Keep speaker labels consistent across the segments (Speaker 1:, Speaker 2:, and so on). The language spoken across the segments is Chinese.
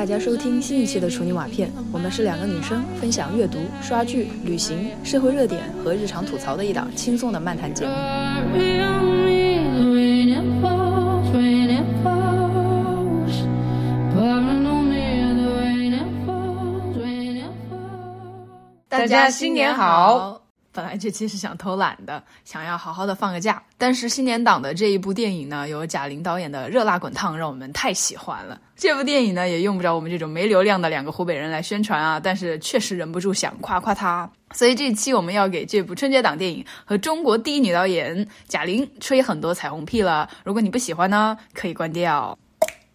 Speaker 1: 大家收听新一期的处女瓦片，我们是两个女生分享阅读、刷剧、旅行、社会热点和日常吐槽的一档轻松的漫谈节目。
Speaker 2: 大家新年好！
Speaker 1: 本来这期是想偷懒的，想要好好的放个假，但是新年档的这一部电影呢，由贾玲导演的《热辣滚烫》让我们太喜欢了。这部电影呢，也用不着我们这种没流量的两个湖北人来宣传啊，但是确实忍不住想夸夸他。所以这期我们要给这部春节档电影和中国第一女导演贾玲吹很多彩虹屁了。如果你不喜欢呢，可以关掉。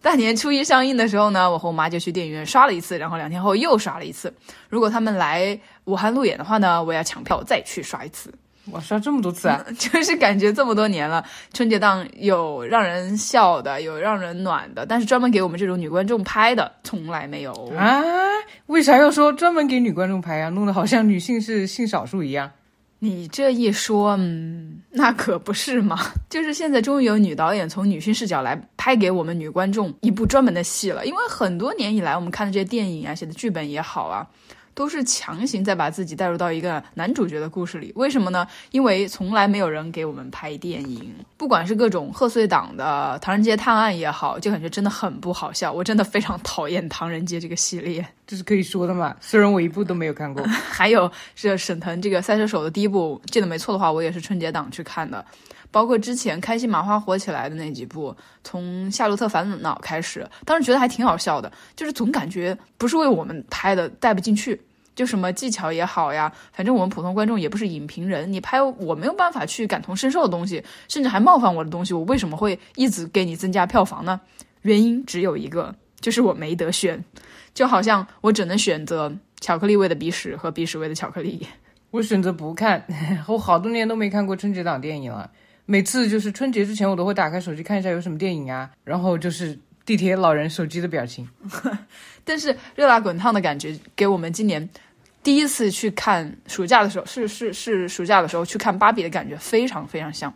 Speaker 1: 大年初一上映的时候呢，我和我妈就去电影院刷了一次，然后两天后又刷了一次。如果他们来武汉路演的话呢，我要抢票再去刷一次。
Speaker 2: 我刷这么多次啊，
Speaker 1: 就是感觉这么多年了，春节档有让人笑的，有让人暖的，但是专门给我们这种女观众拍的从来没有
Speaker 2: 啊。为啥要说专门给女观众拍啊？弄得好像女性是性少数一样。
Speaker 1: 你这一说，嗯，那可不是嘛。就是现在终于有女导演从女性视角来拍给我们女观众一部专门的戏了。因为很多年以来，我们看的这些电影啊，写的剧本也好啊。都是强行在把自己带入到一个男主角的故事里，为什么呢？因为从来没有人给我们拍电影，不管是各种贺岁档的《唐人街探案》也好，就感觉真的很不好笑。我真的非常讨厌《唐人街》这个系列，
Speaker 2: 这是可以说的嘛？虽然我一部都没有看过。
Speaker 1: 还有是沈腾这个《赛车手》的第一部，记得没错的话，我也是春节档去看的。包括之前开心麻花火起来的那几部，从《夏洛特烦恼》开始，当时觉得还挺好笑的，就是总感觉不是为我们拍的，带不进去。就什么技巧也好呀，反正我们普通观众也不是影评人，你拍我没有办法去感同身受的东西，甚至还冒犯我的东西，我为什么会一直给你增加票房呢？原因只有一个，就是我没得选，就好像我只能选择巧克力味的鼻屎和鼻屎味的巧克力。
Speaker 2: 我选择不看，我好多年都没看过春节档电影了。每次就是春节之前，我都会打开手机看一下有什么电影啊，然后就是地铁老人手机的表情。
Speaker 1: 但是热辣滚烫的感觉给我们今年。第一次去看暑假的时候，是是是暑假的时候去看芭比的感觉非常非常像，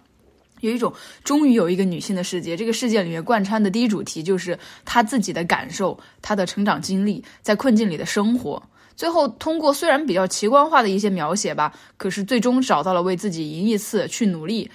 Speaker 1: 有一种终于有一个女性的世界。这个世界里面贯穿的第一主题就是她自己的感受，她的成长经历，在困境里的生活。最后通过虽然比较奇观化的一些描写吧，可是最终找到了为自己赢一次去努力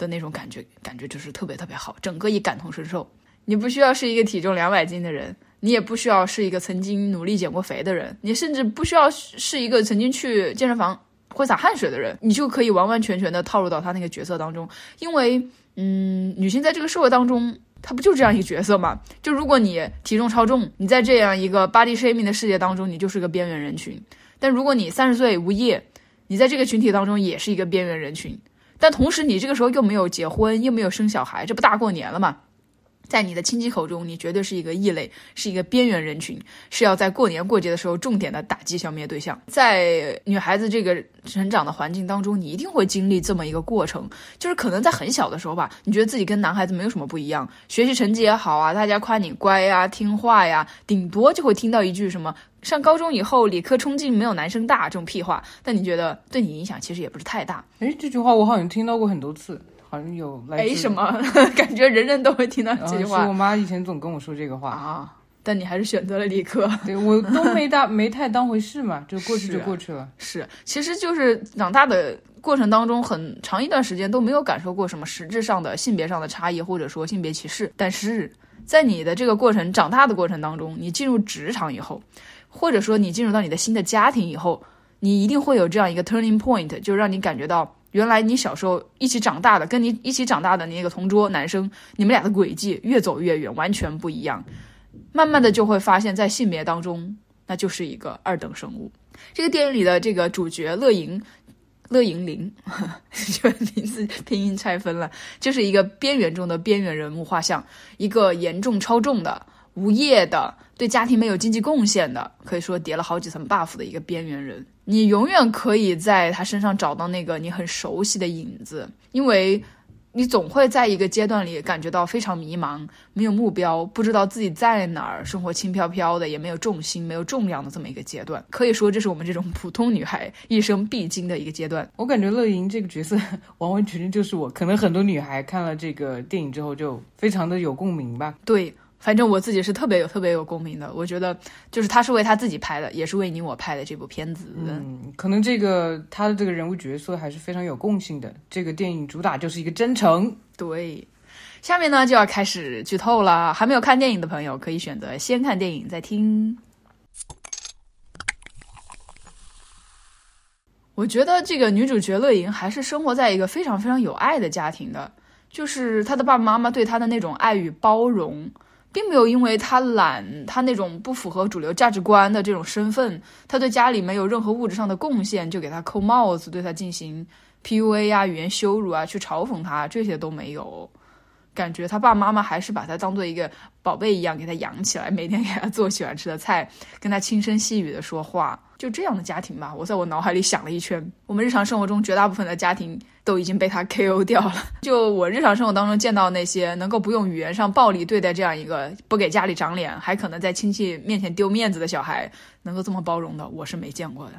Speaker 1: 的那种感觉，感觉就是特别特别好，整个一感同身受。你不需要是一个体重两百斤的人。你也不需要是一个曾经努力减过肥的人，你甚至不需要是一个曾经去健身房挥洒汗水的人，你就可以完完全全的套入到他那个角色当中。因为，嗯，女性在这个社会当中，她不就这样一个角色吗？就如果你体重超重，你在这样一个 body shaming 的世界当中，你就是个边缘人群。但如果你三十岁无业，你在这个群体当中也是一个边缘人群。但同时，你这个时候又没有结婚，又没有生小孩，这不大过年了吗？在你的亲戚口中，你绝对是一个异类，是一个边缘人群，是要在过年过节的时候重点的打击消灭对象。在女孩子这个成长的环境当中，你一定会经历这么一个过程，就是可能在很小的时候吧，你觉得自己跟男孩子没有什么不一样，学习成绩也好啊，大家夸你乖呀、听话呀，顶多就会听到一句什么上高中以后理科冲劲没有男生大这种屁话，但你觉得对你影响其实也不是太大。
Speaker 2: 哎，这句话我好像听到过很多次。好像有哎
Speaker 1: 什么？感觉人人都会听到这句话。
Speaker 2: 是我妈以前总跟我说这个话
Speaker 1: 啊。但你还是选择了理科。
Speaker 2: 对我都没大没太当回事嘛，就过去就过去了。
Speaker 1: 是，其实就是长大的过程当中，很长一段时间都没有感受过什么实质上的性别上的差异，或者说性别歧视。但是在你的这个过程长大的过程当中，你进入职场以后，或者说你进入到你的新的家庭以后，你一定会有这样一个 turning point，就让你感觉到。原来你小时候一起长大的，跟你一起长大的那个同桌男生，你们俩的轨迹越走越远，完全不一样。慢慢的就会发现，在性别当中，那就是一个二等生物。这个电影里的这个主角乐莹，乐莹玲，这个名字拼音拆分了，就是一个边缘中的边缘人物画像，一个严重超重的、无业的、对家庭没有经济贡献的，可以说叠了好几层 buff 的一个边缘人。你永远可以在他身上找到那个你很熟悉的影子，因为你总会在一个阶段里感觉到非常迷茫，没有目标，不知道自己在哪儿，生活轻飘飘的，也没有重心，没有重量的这么一个阶段。可以说，这是我们这种普通女孩一生必经的一个阶段。
Speaker 2: 我感觉乐莹这个角色完完全全就是我，可能很多女孩看了这个电影之后就非常的有共鸣吧。
Speaker 1: 对。反正我自己是特别有特别有共鸣的。我觉得就是他是为他自己拍的，也是为你我拍的这部片子。
Speaker 2: 嗯，可能这个他的这个人物角色还是非常有共性的。这个电影主打就是一个真诚。
Speaker 1: 对，下面呢就要开始剧透了。还没有看电影的朋友可以选择先看电影再听。我觉得这个女主角乐莹还是生活在一个非常非常有爱的家庭的，就是她的爸爸妈妈对她的那种爱与包容，并没有因为他懒，他那种不符合主流价值观的这种身份，他对家里没有任何物质上的贡献，就给他扣帽子，对他进行 PUA 啊、语言羞辱啊、去嘲讽他，这些都没有。感觉他爸爸妈妈还是把他当做一个宝贝一样给他养起来，每天给他做喜欢吃的菜，跟他轻声细语的说话，就这样的家庭吧。我在我脑海里想了一圈，我们日常生活中绝大部分的家庭都已经被他 KO 掉了。就我日常生活当中见到那些能够不用语言上暴力对待这样一个不给家里长脸，还可能在亲戚面前丢面子的小孩，能够这么包容的，我是没见过的。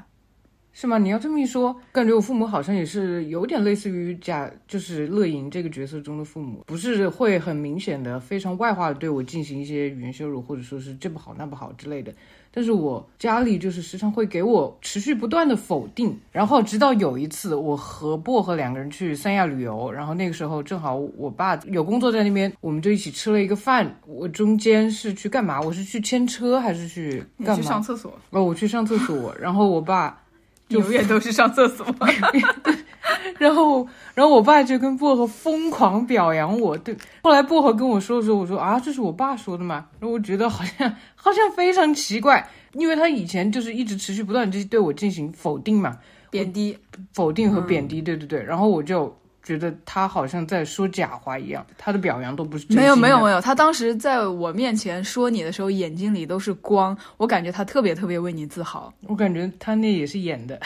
Speaker 2: 是吗？你要这么一说，感觉我父母好像也是有点类似于贾，就是乐莹这个角色中的父母，不是会很明显的、非常外化的对我进行一些语言羞辱，或者说是这不好那不好之类的。但是我家里就是时常会给我持续不断的否定，然后直到有一次我和薄荷两个人去三亚旅游，然后那个时候正好我爸有工作在那边，我们就一起吃了一个饭。我中间是去干嘛？我是去牵车还是去干嘛？
Speaker 1: 去上厕所。
Speaker 2: 哦，我去上厕所，然后我爸。
Speaker 1: 永远都是上厕所，
Speaker 2: 然后，然后我爸就跟薄荷疯狂表扬我。对，后来薄荷跟我说的时候，我说啊，这是我爸说的嘛。然后我觉得好像好像非常奇怪，因为他以前就是一直持续不断就对我进行否定嘛，
Speaker 1: 贬低、
Speaker 2: 否定和贬低，对对对。然后我就。觉得他好像在说假话一样，他的表扬都不是真
Speaker 1: 没有没有没有。他当时在我面前说你的时候，眼睛里都是光，我感觉他特别特别为你自豪。
Speaker 2: 我感觉他那也是演的。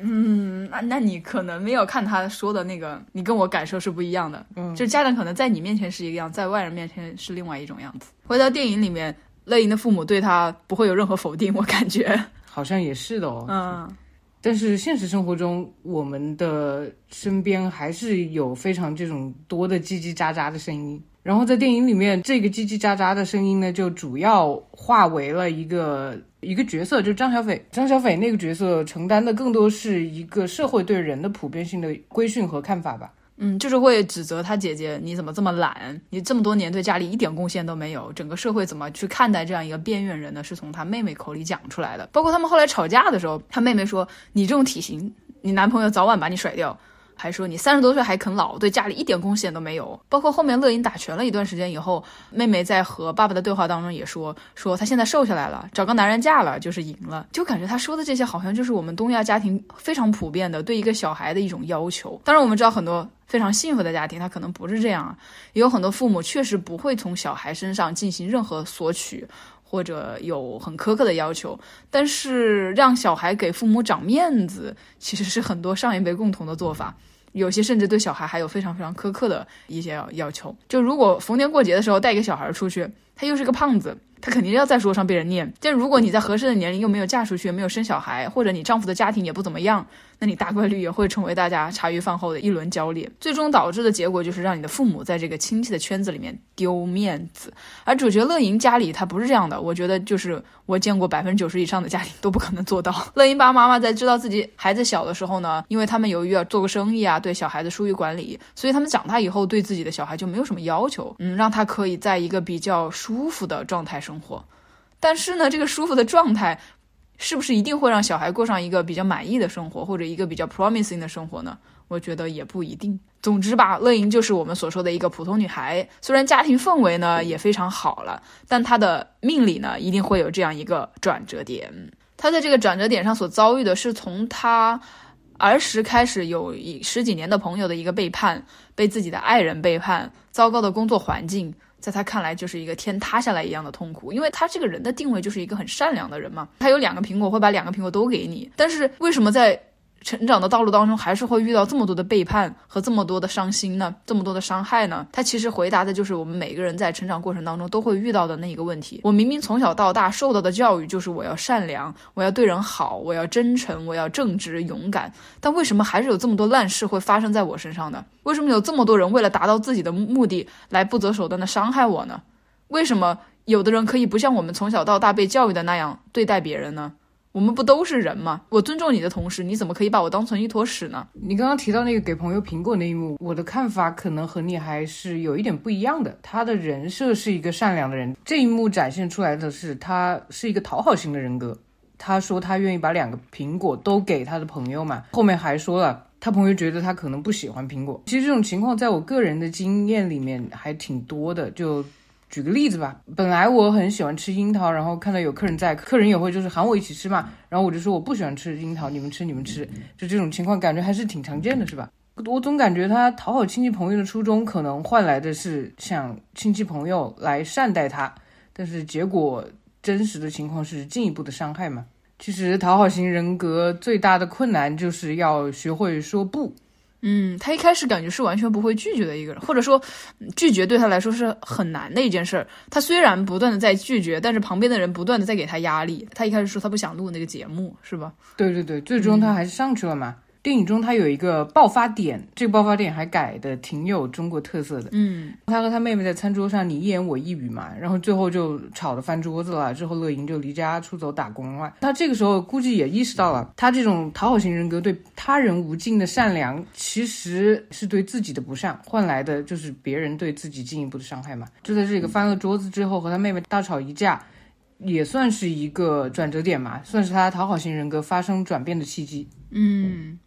Speaker 1: 嗯，那那你可能没有看他说的那个，你跟我感受是不一样的。嗯，就家长可能在你面前是一个样，在外人面前是另外一种样子。回到电影里面，乐莹的父母对他不会有任何否定，我感觉
Speaker 2: 好像也是的哦。嗯。但是现实生活中，我们的身边还是有非常这种多的叽叽喳喳的声音。然后在电影里面，这个叽叽喳喳的声音呢，就主要化为了一个一个角色，就是张小斐。张小斐那个角色承担的更多是一个社会对人的普遍性的规训和看法吧。
Speaker 1: 嗯，就是会指责他姐姐，你怎么这么懒？你这么多年对家里一点贡献都没有，整个社会怎么去看待这样一个边缘人呢？是从他妹妹口里讲出来的。包括他们后来吵架的时候，他妹妹说：“你这种体型，你男朋友早晚把你甩掉。”还说你三十多岁还啃老，对家里一点贡献都没有。包括后面乐莹打拳了一段时间以后，妹妹在和爸爸的对话当中也说，说她现在瘦下来了，找个男人嫁了就是赢了。就感觉她说的这些好像就是我们东亚家庭非常普遍的对一个小孩的一种要求。当然我们知道很多非常幸福的家庭，他可能不是这样啊，也有很多父母确实不会从小孩身上进行任何索取。或者有很苛刻的要求，但是让小孩给父母长面子，其实是很多上一辈共同的做法。有些甚至对小孩还有非常非常苛刻的一些要求。就如果逢年过节的时候带一个小孩出去，他又是个胖子。他肯定要在桌上被人念。但如果你在合适的年龄又没有嫁出去，没有生小孩，或者你丈夫的家庭也不怎么样，那你大概率也会成为大家茶余饭后的一轮焦点。最终导致的结果就是让你的父母在这个亲戚的圈子里面丢面子。而主角乐莹家里他不是这样的，我觉得就是我见过百分之九十以上的家庭都不可能做到。乐莹爸爸妈妈在知道自己孩子小的时候呢，因为他们由于要做个生意啊，对小孩子疏于管理，所以他们长大以后对自己的小孩就没有什么要求，嗯，让他可以在一个比较舒服的状态生活。但是呢，这个舒服的状态，是不是一定会让小孩过上一个比较满意的生活，或者一个比较 promising 的生活呢？我觉得也不一定。总之吧，乐莹就是我们所说的一个普通女孩，虽然家庭氛围呢也非常好了，但她的命里呢一定会有这样一个转折点。她在这个转折点上所遭遇的是从她儿时开始有一十几年的朋友的一个背叛，被自己的爱人背叛，糟糕的工作环境。在他看来，就是一个天塌下来一样的痛苦，因为他这个人的定位就是一个很善良的人嘛。他有两个苹果，会把两个苹果都给你，但是为什么在？成长的道路当中，还是会遇到这么多的背叛和这么多的伤心呢？这么多的伤害呢？他其实回答的就是我们每个人在成长过程当中都会遇到的那一个问题。我明明从小到大受到的教育就是我要善良，我要对人好，我要真诚，我要正直勇敢，但为什么还是有这么多烂事会发生在我身上呢？为什么有这么多人为了达到自己的目的来不择手段的伤害我呢？为什么有的人可以不像我们从小到大被教育的那样对待别人呢？我们不都是人吗？我尊重你的同时，你怎么可以把我当成一坨屎呢？
Speaker 2: 你刚刚提到那个给朋友苹果那一幕，我的看法可能和你还是有一点不一样的。他的人设是一个善良的人，这一幕展现出来的是他是一个讨好型的人格。他说他愿意把两个苹果都给他的朋友嘛，后面还说了他朋友觉得他可能不喜欢苹果。其实这种情况在我个人的经验里面还挺多的，就。举个例子吧，本来我很喜欢吃樱桃，然后看到有客人在，客人也会就是喊我一起吃嘛，然后我就说我不喜欢吃樱桃，你们吃你们吃，就这种情况感觉还是挺常见的，是吧？我总感觉他讨好亲戚朋友的初衷，可能换来的是想亲戚朋友来善待他，但是结果真实的情况是进一步的伤害嘛。其实讨好型人格最大的困难就是要学会说不。
Speaker 1: 嗯，他一开始感觉是完全不会拒绝的一个人，或者说拒绝对他来说是很难的一件事儿。他虽然不断的在拒绝，但是旁边的人不断的在给他压力。他一开始说他不想录那个节目，是吧？
Speaker 2: 对对对，最终他还是上去了嘛。电影中他有一个爆发点，这个爆发点还改的挺有中国特色的。
Speaker 1: 嗯，
Speaker 2: 他和他妹妹在餐桌上你一言我一语嘛，然后最后就吵得翻桌子了。之后乐莹就离家出走打工了。他这个时候估计也意识到了，他这种讨好型人格对他人无尽的善良，其实是对自己的不善换来的，就是别人对自己进一步的伤害嘛。就在这个翻了桌子之后，和他妹妹大吵一架，也算是一个转折点嘛，算是他讨好型人格发生转变的契机。
Speaker 1: 嗯。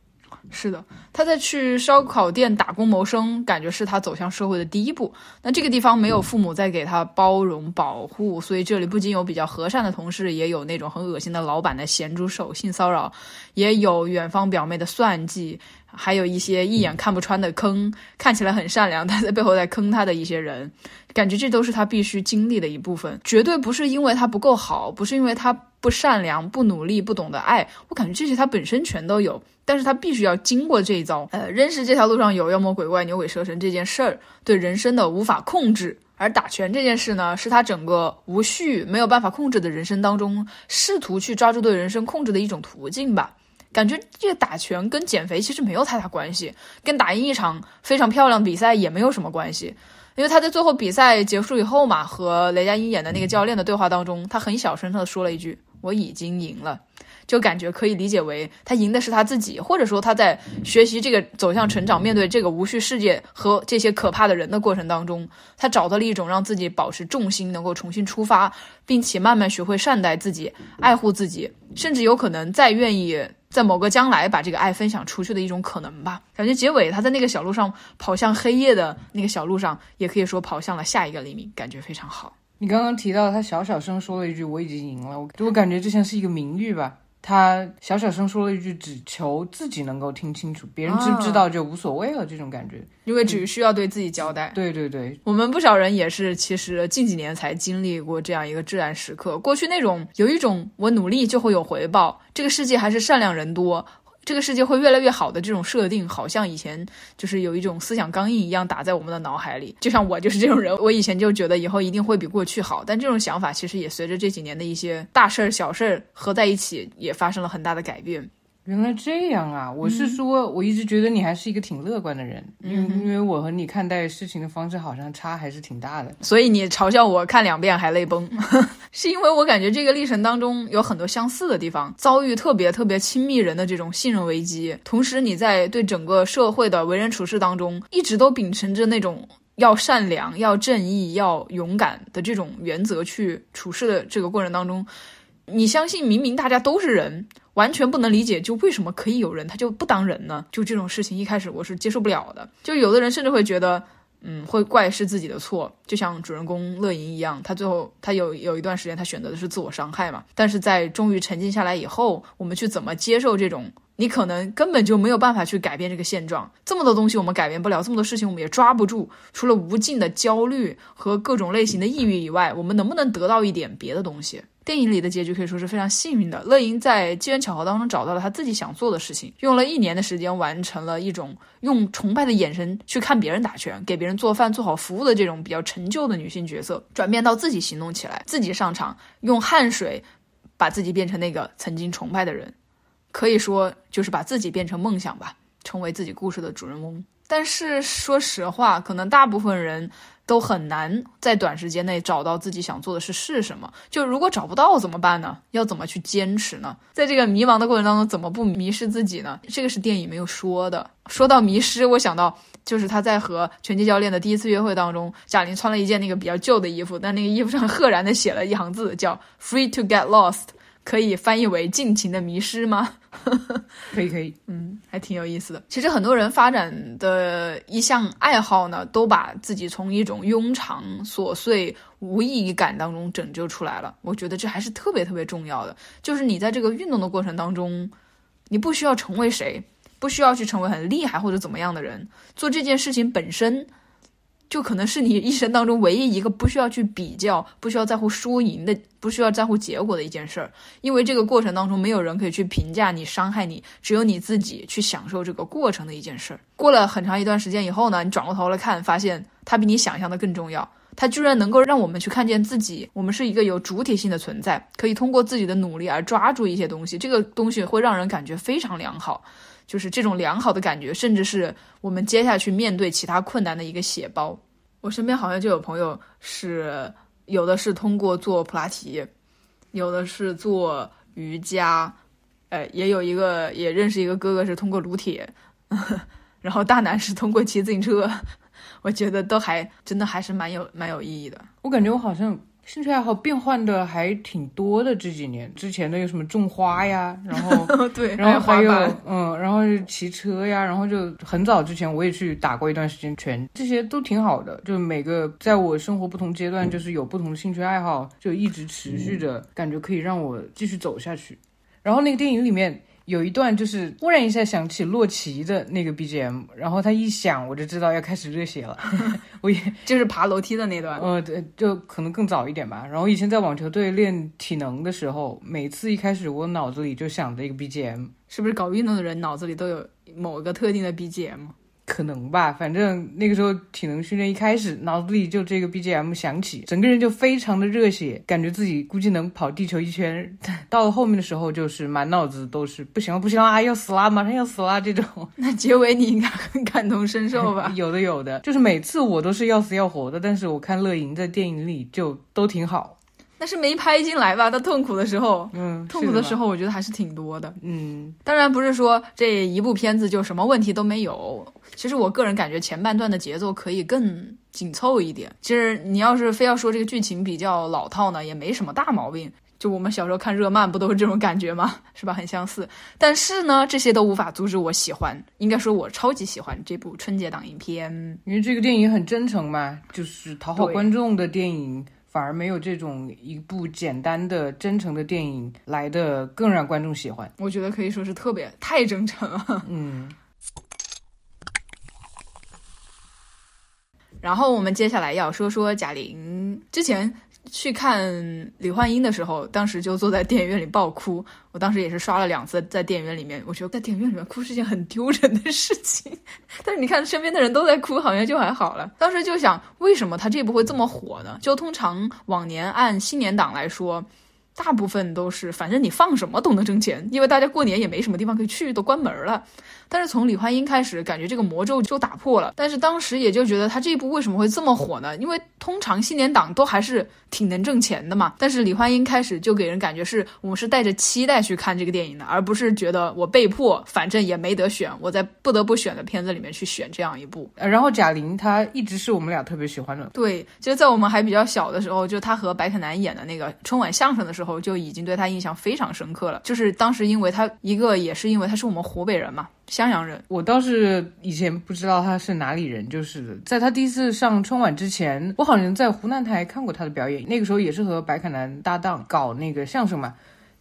Speaker 1: 是的，他在去烧烤店打工谋生，感觉是他走向社会的第一步。那这个地方没有父母在给他包容保护，所以这里不仅有比较和善的同事，也有那种很恶心的老板的咸猪手性骚扰，也有远方表妹的算计，还有一些一眼看不穿的坑，看起来很善良，但在背后在坑他的一些人。感觉这都是他必须经历的一部分，绝对不是因为他不够好，不是因为他不善良、不努力、不懂得爱。我感觉这些他本身全都有，但是他必须要经过这一遭。呃，认识这条路上有妖魔鬼怪、牛鬼蛇神这件事儿，对人生的无法控制，而打拳这件事呢，是他整个无序、没有办法控制的人生当中，试图去抓住对人生控制的一种途径吧。感觉这个打拳跟减肥其实没有太大关系，跟打赢一场非常漂亮比赛也没有什么关系。因为他在最后比赛结束以后嘛，和雷佳音演的那个教练的对话当中，他很小声的说了一句：“我已经赢了。”就感觉可以理解为他赢的是他自己，或者说他在学习这个走向成长、面对这个无序世界和这些可怕的人的过程当中，他找到了一种让自己保持重心、能够重新出发，并且慢慢学会善待自己、爱护自己，甚至有可能再愿意。在某个将来把这个爱分享出去的一种可能吧。感觉结尾他在那个小路上跑向黑夜的那个小路上，也可以说跑向了下一个黎明，感觉非常好。
Speaker 2: 你刚刚提到他小小声说了一句“我已经赢了”，我我感觉这像是一个名誉吧。他小小声说了一句，只求自己能够听清楚，别人知不知道就无所谓了。这种感觉，
Speaker 1: 因为只需要对自己交代。
Speaker 2: 对对对，
Speaker 1: 我们不少人也是，其实近几年才经历过这样一个至暗时刻。过去那种有一种我努力就会有回报，这个世界还是善良人多。这个世界会越来越好的这种设定，好像以前就是有一种思想钢印一样打在我们的脑海里。就像我就是这种人，我以前就觉得以后一定会比过去好。但这种想法其实也随着这几年的一些大事儿、小事儿合在一起，也发生了很大的改变。
Speaker 2: 原来这样啊！我是说，我一直觉得你还是一个挺乐观的人，因为因为我和你看待事情的方式好像差还是挺大的。
Speaker 1: 所以你嘲笑我看两遍还泪崩，是因为我感觉这个历程当中有很多相似的地方，遭遇特别特别亲密人的这种信任危机，同时你在对整个社会的为人处事当中，一直都秉承着那种要善良、要正义、要勇敢的这种原则去处事的这个过程当中，你相信明明大家都是人。完全不能理解，就为什么可以有人他就不当人呢？就这种事情，一开始我是接受不了的。就有的人甚至会觉得，嗯，会怪是自己的错，就像主人公乐莹一样，他最后他有有一段时间他选择的是自我伤害嘛。但是在终于沉静下来以后，我们去怎么接受这种？你可能根本就没有办法去改变这个现状，这么多东西我们改变不了，这么多事情我们也抓不住。除了无尽的焦虑和各种类型的抑郁以外，我们能不能得到一点别的东西？电影里的结局可以说是非常幸运的。乐莹在机缘巧合当中找到了她自己想做的事情，用了一年的时间完成了一种用崇拜的眼神去看别人打拳、给别人做饭、做好服务的这种比较陈旧的女性角色，转变到自己行动起来，自己上场，用汗水把自己变成那个曾经崇拜的人。可以说，就是把自己变成梦想吧，成为自己故事的主人翁。但是说实话，可能大部分人都很难在短时间内找到自己想做的事是什么。就如果找不到怎么办呢？要怎么去坚持呢？在这个迷茫的过程当中，怎么不迷失自己呢？这个是电影没有说的。说到迷失，我想到就是他在和拳击教练的第一次约会当中，贾玲穿了一件那个比较旧的衣服，但那个衣服上赫然的写了一行字，叫 “Free to get lost”。可以翻译为尽情的迷失吗？
Speaker 2: 可 以可以，
Speaker 1: 嗯，还挺有意思的。其实很多人发展的一项爱好呢，都把自己从一种庸常、琐碎、无意义感当中拯救出来了。我觉得这还是特别特别重要的。就是你在这个运动的过程当中，你不需要成为谁，不需要去成为很厉害或者怎么样的人，做这件事情本身。就可能是你一生当中唯一一个不需要去比较、不需要在乎输赢的、不需要在乎结果的一件事儿，因为这个过程当中没有人可以去评价你、伤害你，只有你自己去享受这个过程的一件事儿。过了很长一段时间以后呢，你转过头来看，发现它比你想象的更重要，它居然能够让我们去看见自己，我们是一个有主体性的存在，可以通过自己的努力而抓住一些东西，这个东西会让人感觉非常良好。就是这种良好的感觉，甚至是我们接下去面对其他困难的一个血包。我身边好像就有朋友是有的是通过做普拉提，有的是做瑜伽，呃，也有一个也认识一个哥哥是通过撸铁，然后大男是通过骑自行车。我觉得都还真的还是蛮有蛮有意义的。
Speaker 2: 我感觉我好像。兴趣爱好变换的还挺多的，这几年之前的有什么种花呀，然后
Speaker 1: 对，
Speaker 2: 然后还有嗯，然后骑车呀，然后就很早之前我也去打过一段时间拳，这些都挺好的。就每个在我生活不同阶段，就是有不同的兴趣爱好，就一直持续着，感觉可以让我继续走下去。然后那个电影里面。有一段就是忽然一下想起洛奇的那个 BGM，然后他一响我就知道要开始热血了。我也
Speaker 1: 就是爬楼梯的那段，
Speaker 2: 呃，对，就可能更早一点吧。然后以前在网球队练体能的时候，每次一开始我脑子里就想着一个 BGM，
Speaker 1: 是不是搞运动的人脑子里都有某个特定的 BGM？
Speaker 2: 可能吧，反正那个时候体能训练一开始，脑子里就这个 BGM 响起，整个人就非常的热血，感觉自己估计能跑地球一圈。到了后面的时候，就是满脑子都是不行了，不行了，要死啦，马上要死啦这种。
Speaker 1: 那结尾你应该很感同身受吧？
Speaker 2: 有的，有的，就是每次我都是要死要活的，但是我看乐莹在电影里就都挺好。
Speaker 1: 那是没拍进来吧？他痛苦的时候，
Speaker 2: 嗯，
Speaker 1: 痛苦的时候，我觉得还是挺多的。
Speaker 2: 嗯，
Speaker 1: 当然不是说这一部片子就什么问题都没有。其实我个人感觉前半段的节奏可以更紧凑一点。其实你要是非要说这个剧情比较老套呢，也没什么大毛病。就我们小时候看热漫不都是这种感觉吗？是吧？很相似。但是呢，这些都无法阻止我喜欢。应该说，我超级喜欢这部春节档影片，
Speaker 2: 因为这个电影很真诚嘛，就是讨好观众的电影。反而没有这种一部简单的、真诚的电影来的更让观众喜欢。
Speaker 1: 我觉得可以说是特别太真诚了。
Speaker 2: 嗯。
Speaker 1: 然后我们接下来要说说贾玲之前。去看李焕英的时候，当时就坐在电影院里爆哭。我当时也是刷了两次，在电影院里面，我觉得在电影院里面哭是件很丢人的事情。但是你看身边的人都在哭，好像就还好了。当时就想，为什么他这部会这么火呢？就通常往年按新年档来说。大部分都是，反正你放什么都能挣钱，因为大家过年也没什么地方可以去，都关门了。但是从李焕英开始，感觉这个魔咒就打破了。但是当时也就觉得他这一部为什么会这么火呢？因为通常新年档都还是挺能挣钱的嘛。但是李焕英开始就给人感觉是我们是带着期待去看这个电影的，而不是觉得我被迫，反正也没得选，我在不得不选的片子里面去选这样一部。
Speaker 2: 然后贾玲她一直是我们俩特别喜欢的。
Speaker 1: 对，就在我们还比较小的时候，就她和白凯南演的那个春晚相声的时候。后就已经对他印象非常深刻了，就是当时因为他一个也是因为他是我们湖北人嘛，襄阳人，
Speaker 2: 我倒是以前不知道他是哪里人，就是在他第一次上春晚之前，我好像在湖南台看过他的表演，那个时候也是和白凯南搭档搞那个相声嘛。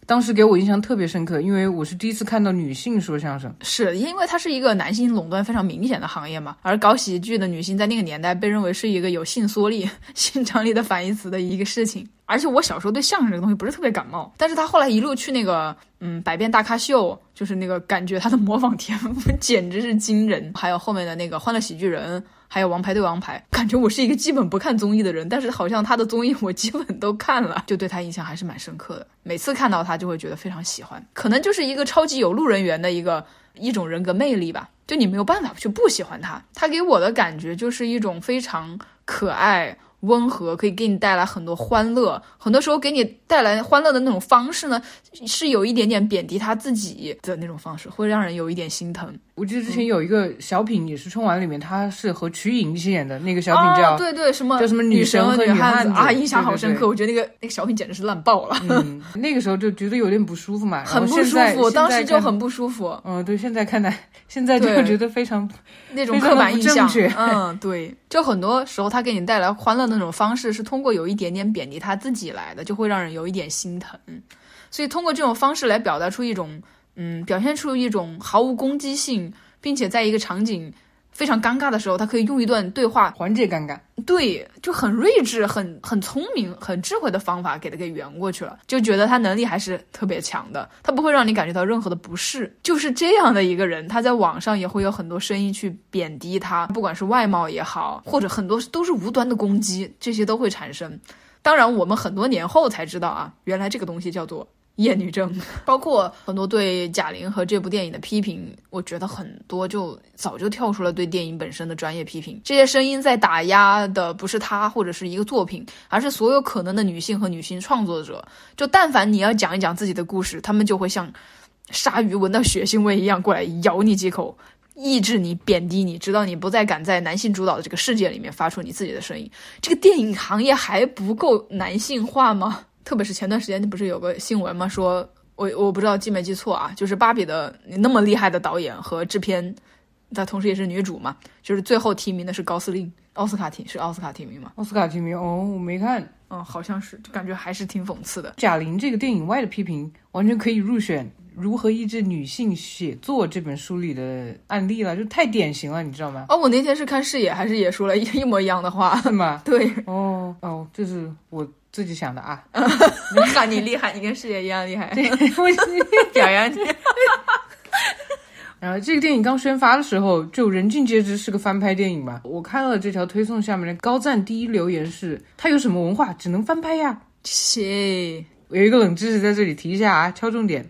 Speaker 2: 当时给我印象特别深刻，因为我是第一次看到女性说相声，
Speaker 1: 是因为它是一个男性垄断非常明显的行业嘛。而搞喜剧的女性在那个年代被认为是一个有性缩力、性张力的反义词的一个事情。而且我小时候对相声这个东西不是特别感冒，但是他后来一路去那个嗯百变大咖秀，就是那个感觉他的模仿天赋简直是惊人。还有后面的那个欢乐喜剧人。还有《王牌对王牌》，感觉我是一个基本不看综艺的人，但是好像他的综艺我基本都看了，就对他印象还是蛮深刻的。每次看到他就会觉得非常喜欢，可能就是一个超级有路人缘的一个一种人格魅力吧，就你没有办法去不喜欢他。他给我的感觉就是一种非常可爱。温和可以给你带来很多欢乐，很多时候给你带来欢乐的那种方式呢，是有一点点贬低他自己的那种方式，会让人有一点心疼。
Speaker 2: 我记得之前有一个小品也是春晚里面，他是和瞿颖一起演的那个小品叫
Speaker 1: 对对什么
Speaker 2: 叫什么
Speaker 1: 女
Speaker 2: 神和
Speaker 1: 女
Speaker 2: 汉
Speaker 1: 子啊，印象好深刻。
Speaker 2: 对
Speaker 1: 我觉得那个那个小品简直是烂爆了，
Speaker 2: 嗯，那个时候就觉得有点不舒服嘛，
Speaker 1: 很不舒服，当时就很不舒服。
Speaker 2: 嗯，对，现在看来，现在就
Speaker 1: 会
Speaker 2: 觉得非常
Speaker 1: 那种刻板印象嗯，对，就很多时候他给你带来欢乐的那种方式，是通过有一点点贬低他自己来的，就会让人有一点心疼。所以通过这种方式来表达出一种，嗯，表现出一种毫无攻击性，并且在一个场景非常尴尬的时候，他可以用一段对话，
Speaker 2: 缓解尴尬。
Speaker 1: 对，就很睿智、很很聪明、很智慧的方法给他给圆过去了，就觉得他能力还是特别强的，他不会让你感觉到任何的不适。就是这样的一个人，他在网上也会有很多声音去贬低他，不管是外貌也好，或者很多都是无端的攻击，这些都会产生。当然，我们很多年后才知道啊，原来这个东西叫做厌女症。包括很多对贾玲和这部电影的批评，我觉得很多就早就跳出了对电影本身的专业批评。这些声音在打压的不是她或者是一个作品，而是所有可能的女性和女性创作者。就但凡你要讲一讲自己的故事，他们就会像鲨鱼闻到血腥味一样过来咬你几口。抑制你、贬低你，直到你不再敢在男性主导的这个世界里面发出你自己的声音。这个电影行业还不够男性化吗？特别是前段时间不是有个新闻吗？说我我不知道记没记错啊，就是芭比的那么厉害的导演和制片，她同时也是女主嘛，就是最后提名的是高司令，奥斯卡提是奥斯卡提名吗？
Speaker 2: 奥斯卡提名哦，我没看。
Speaker 1: 嗯，好像是，就感觉还是挺讽刺的。
Speaker 2: 贾玲这个电影外的批评，完全可以入选《如何抑制女性写作》这本书里的案例了，就太典型了，你知道吗？
Speaker 1: 哦，我那天是看视野，还是也说了一一模一样的话？
Speaker 2: 是吗？
Speaker 1: 对，
Speaker 2: 哦哦，这是我自己想的啊。
Speaker 1: 那你厉害，你跟师姐一样厉害，
Speaker 2: 我
Speaker 1: 表扬你。
Speaker 2: 然后这个电影刚宣发的时候，就人尽皆知是个翻拍电影嘛。我看了这条推送下面的高赞第一留言是：他有什么文化，只能翻拍呀。
Speaker 1: 切，
Speaker 2: 有一个冷知识在这里提一下啊，敲重点。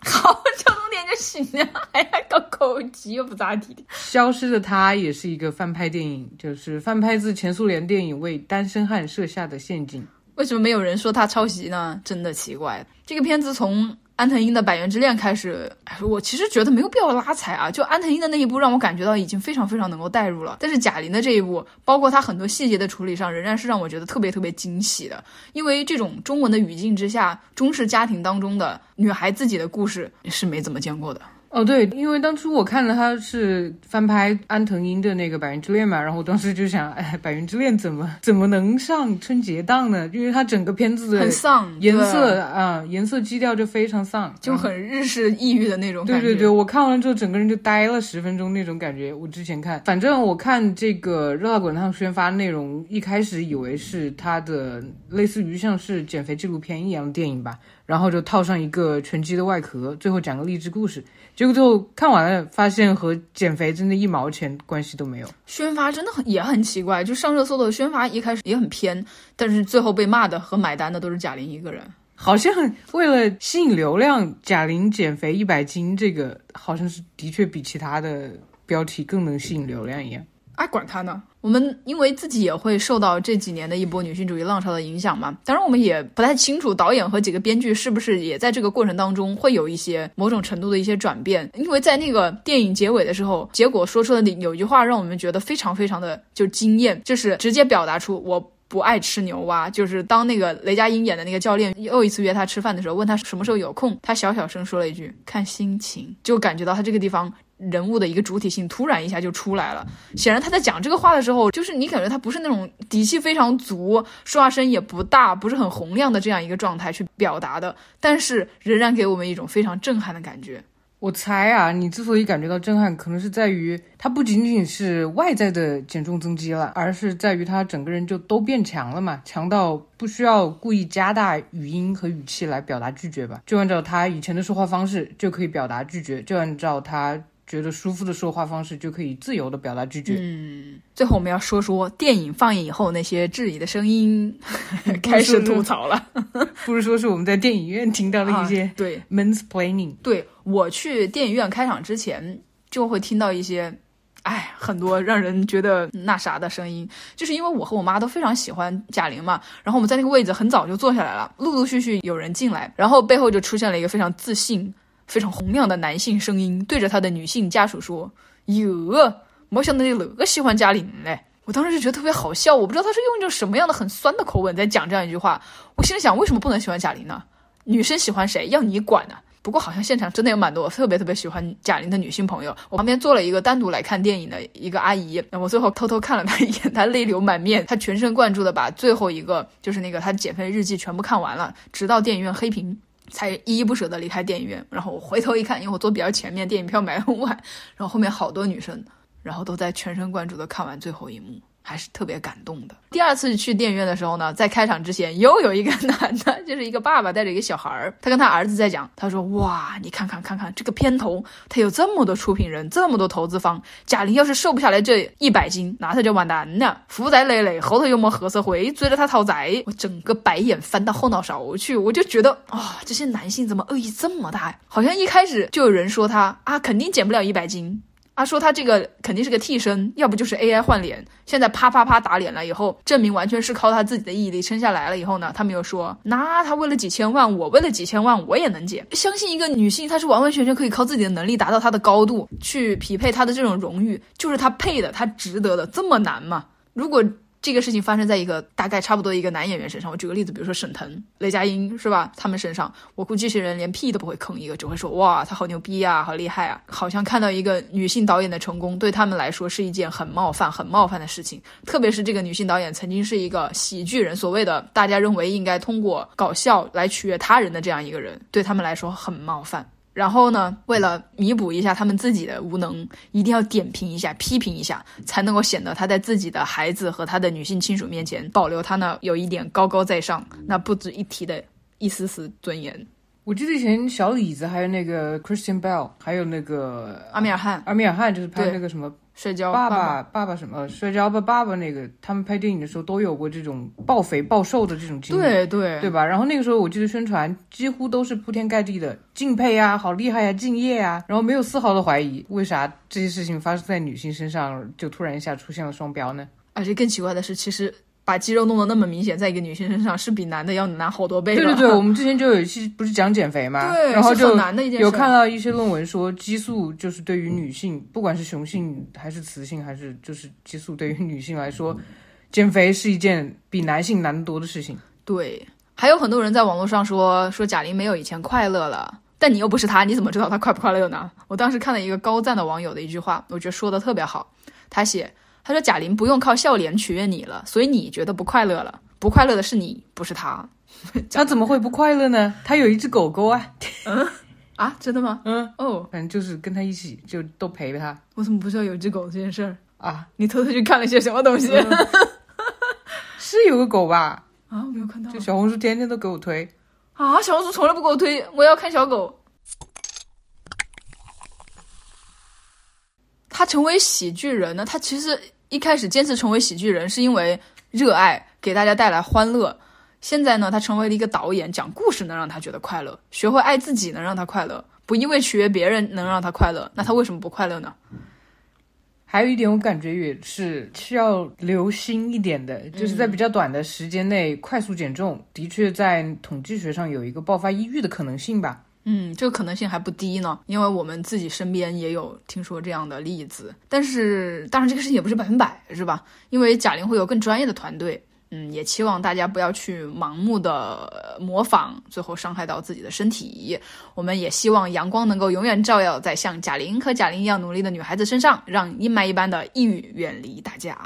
Speaker 1: 好，敲重点就行了，还要搞口技又不咋地的。
Speaker 2: 消失的她也是一个翻拍电影，就是翻拍自前苏联电影为单身汉设下的陷阱。
Speaker 1: 为什么没有人说他抄袭呢？真的奇怪。这个片子从安藤英的《百元之恋》开始，哎我其实觉得没有必要拉踩啊。就安藤英的那一部，让我感觉到已经非常非常能够代入了。但是贾玲的这一部，包括她很多细节的处理上，仍然是让我觉得特别特别惊喜的。因为这种中文的语境之下，中式家庭当中的女孩自己的故事是没怎么见过的。
Speaker 2: 哦，对，因为当初我看了他是翻拍安藤英的那个《百元之恋》嘛，然后我当时就想，哎，《百元之恋》怎么怎么能上春节档呢？因为它整个片子的
Speaker 1: 很丧，
Speaker 2: 颜色啊，颜色基调就非常丧，
Speaker 1: 就很日式抑郁的那种感觉。
Speaker 2: 对对对，我看完了之后，整个人就呆了十分钟那种感觉。我之前看，反正我看这个《热辣滚烫》宣发内容，一开始以为是他的类似于像是减肥纪录片一样的电影吧，然后就套上一个拳击的外壳，最后讲个励志故事。结果最后看完了，发现和减肥真的一毛钱关系都没有。
Speaker 1: 宣发真的很也很奇怪，就上热搜的宣发一开始也很偏，但是最后被骂的和买单的都是贾玲一个人。
Speaker 2: 好像为了吸引流量，贾玲减肥一百斤，这个好像是的确比其他的标题更能吸引流量一样。
Speaker 1: 爱管他呢。我们因为自己也会受到这几年的一波女性主义浪潮的影响嘛，当然我们也不太清楚导演和几个编剧是不是也在这个过程当中会有一些某种程度的一些转变。因为在那个电影结尾的时候，结果说出的有一句话让我们觉得非常非常的就惊艳，就是直接表达出我。不爱吃牛蛙，就是当那个雷佳音演的那个教练又一次约他吃饭的时候，问他什么时候有空，他小小声说了一句“看心情”，就感觉到他这个地方人物的一个主体性突然一下就出来了。显然他在讲这个话的时候，就是你感觉他不是那种底气非常足、说话声也不大、不是很洪亮的这样一个状态去表达的，但是仍然给我们一种非常震撼的感觉。
Speaker 2: 我猜啊，你之所以感觉到震撼，可能是在于它不仅仅是外在的减重增肌了，而是在于他整个人就都变强了嘛，强到不需要故意加大语音和语气来表达拒绝吧，就按照他以前的说话方式就可以表达拒绝，就按照他觉得舒服的说话方式，就可以自由的表达拒绝。
Speaker 1: 嗯，最后我们要说说电影放映以后那些质疑的声音，开始吐槽了。
Speaker 2: 不是说是我们在电影院听到的一些
Speaker 1: 对
Speaker 2: mansplaining。
Speaker 1: 对我去电影院开场之前，就会听到一些，哎，很多让人觉得那啥的声音，就是因为我和我妈都非常喜欢贾玲嘛，然后我们在那个位置很早就坐下来了，陆陆续续有人进来，然后背后就出现了一个非常自信。非常洪亮的男性声音对着他的女性家属说：“哟，没想到你那个喜欢贾玲嘞！”我当时就觉得特别好笑，我不知道他是用一种什么样的很酸的口吻在讲这样一句话。我心里想，为什么不能喜欢贾玲呢？女生喜欢谁要你管呢？不过好像现场真的有蛮多特别特别喜欢贾玲的女性朋友。我旁边坐了一个单独来看电影的一个阿姨，我最后偷偷看了她一眼，她泪流满面，她全神贯注的把最后一个就是那个她减肥日记全部看完了，直到电影院黑屏。才依依不舍的离开电影院，然后我回头一看，因为我坐比较前面，电影票买很晚，然后后面好多女生，然后都在全神贯注的看完最后一幕。还是特别感动的。第二次去电影院的时候呢，在开场之前又有一个男的，就是一个爸爸带着一个小孩儿，他跟他儿子在讲，他说：“哇，你看看看看这个片头，他有这么多出品人，这么多投资方，贾玲要是瘦不下来这一百斤，那他就完蛋了，负债累累，后头又没黑社会追着他讨债。”我整个白眼翻到后脑勺去，我就觉得啊，这些男性怎么恶意这么大？好像一开始就有人说他啊，肯定减不了一百斤。他，说他这个肯定是个替身，要不就是 AI 换脸。现在啪啪啪打脸了以后，证明完全是靠他自己的毅力撑下来了。以后呢，他们又说，那他为了几千万，我为了几千万，我也能减。相信一个女性，她是完完全全可以靠自己的能力达到她的高度，去匹配她的这种荣誉，就是她配的，她值得的，这么难吗？如果。这个事情发生在一个大概差不多一个男演员身上。我举个例子，比如说沈腾、雷佳音，是吧？他们身上，我估计这些人连屁都不会吭一个，只会说哇，他好牛逼啊，好厉害啊！好像看到一个女性导演的成功，对他们来说是一件很冒犯、很冒犯的事情。特别是这个女性导演曾经是一个喜剧人，所谓的大家认为应该通过搞笑来取悦他人的这样一个人，对他们来说很冒犯。然后呢，为了弥补一下他们自己的无能，一定要点评一下、批评一下，才能够显得他在自己的孩子和他的女性亲属面前保留他那有一点高高在上、那不值一提的一丝丝尊严。
Speaker 2: 我记得以前小李子还有那个 Christian Bell，还有那个
Speaker 1: 阿米尔汗，
Speaker 2: 阿米尔汗就是拍那个什么。
Speaker 1: 摔跤
Speaker 2: 爸
Speaker 1: 爸
Speaker 2: 爸爸什么摔跤吧爸爸那个他们拍电影的时候都有过这种暴肥暴瘦的这种经历，
Speaker 1: 对对
Speaker 2: 对吧？然后那个时候我记得宣传几乎都是铺天盖地的敬佩啊，好厉害呀，敬业啊，然后没有丝毫的怀疑。为啥这些事情发生在女性身上就突然一下出现了双标呢？
Speaker 1: 而且更奇怪的是，其实。把肌肉弄得那么明显，在一个女性身上是比男的要难好多倍。
Speaker 2: 对对对，我们之前就有一期不是讲减肥吗？
Speaker 1: 对，
Speaker 2: 然后就有看到一些论文说，激素就是对于女性，不管是雄性还是雌性，还是就是激素对于女性来说，减肥是一件比男性难得多的事情。
Speaker 1: 对，还有很多人在网络上说说贾玲没有以前快乐了，但你又不是她，你怎么知道她快不快乐呢？我当时看了一个高赞的网友的一句话，我觉得说的特别好，他写。他说：“贾玲不用靠笑脸取悦你了，所以你觉得不快乐了。不快乐的是你，不是他。
Speaker 2: 他怎么会不快乐呢？他有一只狗狗啊。
Speaker 1: 嗯啊，真的吗？
Speaker 2: 嗯
Speaker 1: 哦，
Speaker 2: 反正就是跟他一起，就都陪着他。
Speaker 1: 我怎么不知道有只狗这件事儿
Speaker 2: 啊？
Speaker 1: 你偷偷去看了些什么东西？
Speaker 2: 是有个狗吧？
Speaker 1: 啊，我没有看到。
Speaker 2: 就小红书天天都给我推。
Speaker 1: 啊，小红书从来不给我推，我要看小狗。他成为喜剧人呢？他其实。”一开始坚持成为喜剧人，是因为热爱给大家带来欢乐。现在呢，他成为了一个导演，讲故事能让他觉得快乐，学会爱自己能让他快乐，不因为取悦别人能让他快乐。那他为什么不快乐呢？
Speaker 2: 还有一点，我感觉也是需要留心一点的，就是在比较短的时间内快速减重，的确在统计学上有一个爆发抑郁的可能性吧。
Speaker 1: 嗯，这个可能性还不低呢，因为我们自己身边也有听说这样的例子。但是，当然这个事情也不是百分百，是吧？因为贾玲会有更专业的团队。嗯，也期望大家不要去盲目的模仿，最后伤害到自己的身体。我们也希望阳光能够永远照耀在像贾玲和贾玲一样努力的女孩子身上，让阴霾一般的抑郁远离大家。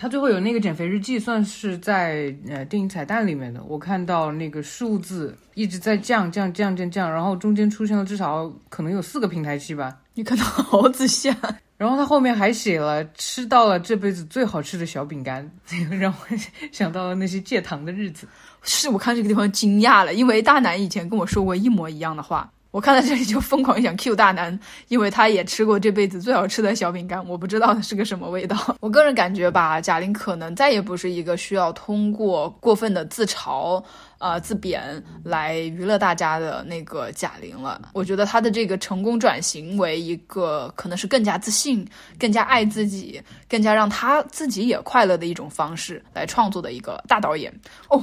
Speaker 2: 他最后有那个减肥日记，算是在呃电影彩蛋里面的。我看到那个数字一直在降降降降降，然后中间出现了至少可能有四个平台期吧。
Speaker 1: 你看到好仔细啊！
Speaker 2: 然后他后面还写了吃到了这辈子最好吃的小饼干，这个让我 想到了那些戒糖的日子。
Speaker 1: 是我看这个地方惊讶了，因为大南以前跟我说过一模一样的话。我看到这里就疯狂想 Q 大南，因为他也吃过这辈子最好吃的小饼干，我不知道是个什么味道。我个人感觉吧，贾玲可能再也不是一个需要通过过分的自嘲、呃自贬来娱乐大家的那个贾玲了。我觉得她的这个成功转型为一个可能是更加自信、更加爱自己、更加让她自己也快乐的一种方式来创作的一个大导演哦。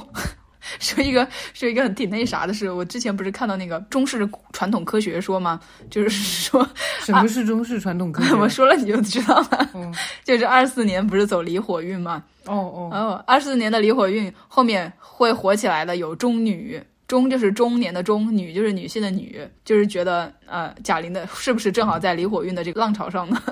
Speaker 1: 说一个说一个挺那啥的事，我之前不是看到那个中式传统科学说吗？就是说
Speaker 2: 什么是中式传统科学？
Speaker 1: 我说了你就知道了。就是二四年不是走离火运吗？
Speaker 2: 哦哦
Speaker 1: 哦，二四年的离火运后面会火起来的有中女，中就是中年的中，女就是女性的女，就是觉得呃贾玲的是不是正好在离火运的这个浪潮上呢？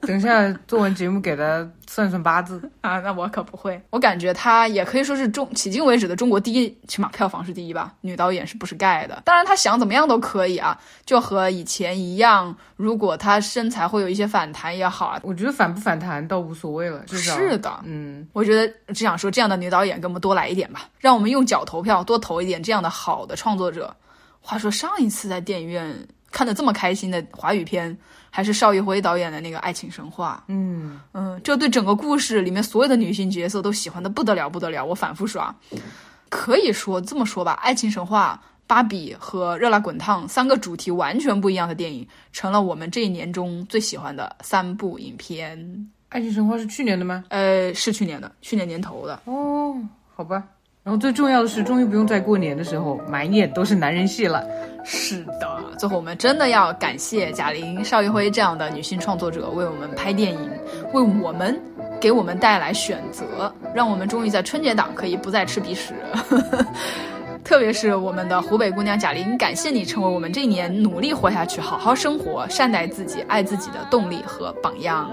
Speaker 2: 等一下做完节目给他算算八字
Speaker 1: 啊，那我可不会。我感觉她也可以说是中迄今为止的中国第一，起码票房是第一吧。女导演是不是盖的？当然她想怎么样都可以啊，就和以前一样。如果她身材会有一些反弹也好啊，
Speaker 2: 我觉得反不反弹倒无所谓了。
Speaker 1: 是的，
Speaker 2: 嗯，
Speaker 1: 我觉得只想说这样的女导演给我们多来一点吧，让我们用脚投票多投一点这样的好的创作者。话说上一次在电影院看的这么开心的华语片。还是邵艺辉导演的那个《爱情神话》，
Speaker 2: 嗯
Speaker 1: 嗯，这对整个故事里面所有的女性角色都喜欢的不得了不得了。我反复刷，可以说这么说吧，《爱情神话》、《芭比》和《热辣滚烫》三个主题完全不一样的电影，成了我们这一年中最喜欢的三部影片。
Speaker 2: 《爱情神话》是去年的吗？
Speaker 1: 呃，是去年的，去年年头的。
Speaker 2: 哦，好吧。然后最重要的是，终于不用在过年的时候满眼都是男人戏了。
Speaker 1: 是的，最后我们真的要感谢贾玲、邵艺辉这样的女性创作者，为我们拍电影，为我们给我们带来选择，让我们终于在春节档可以不再吃鼻屎。特别是我们的湖北姑娘贾玲，感谢你成为我们这一年努力活下去、好好生活、善待自己、爱自己的动力和榜样。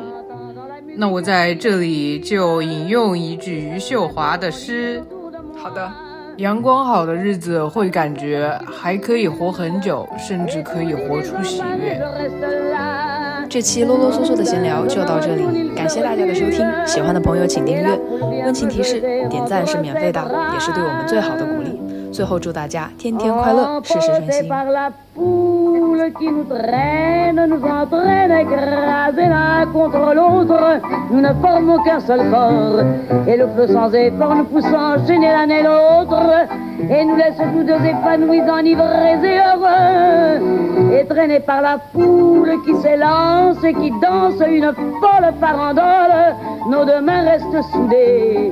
Speaker 2: 那我在这里就引用一句余秀华的诗。
Speaker 1: 好的，
Speaker 2: 阳光好的日子会感觉还可以活很久，甚至可以活出喜悦。
Speaker 3: 这期啰啰嗦嗦的闲聊就到这里，感谢大家的收听，喜欢的朋友请订阅。温情提示：点赞是免费的，也是对我们最好的鼓励。最后祝大家天天快乐，事事顺心。Qui nous traîne, nous entraîne écraser l'un contre l'autre. Nous ne formons qu'un seul corps, et le feu sans effort nous pousse à enchaîner l'un et l'autre, et nous laisse tous deux épanouis, enivrés et heureux, et traînés par la foule qui s'élance et qui danse une folle farandole. Nos deux mains restent soudées,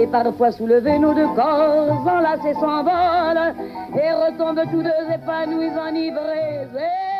Speaker 3: et parfois soulevées, nos deux corps enlacés s'envolent, et retombent tous deux épanouis, enivrés.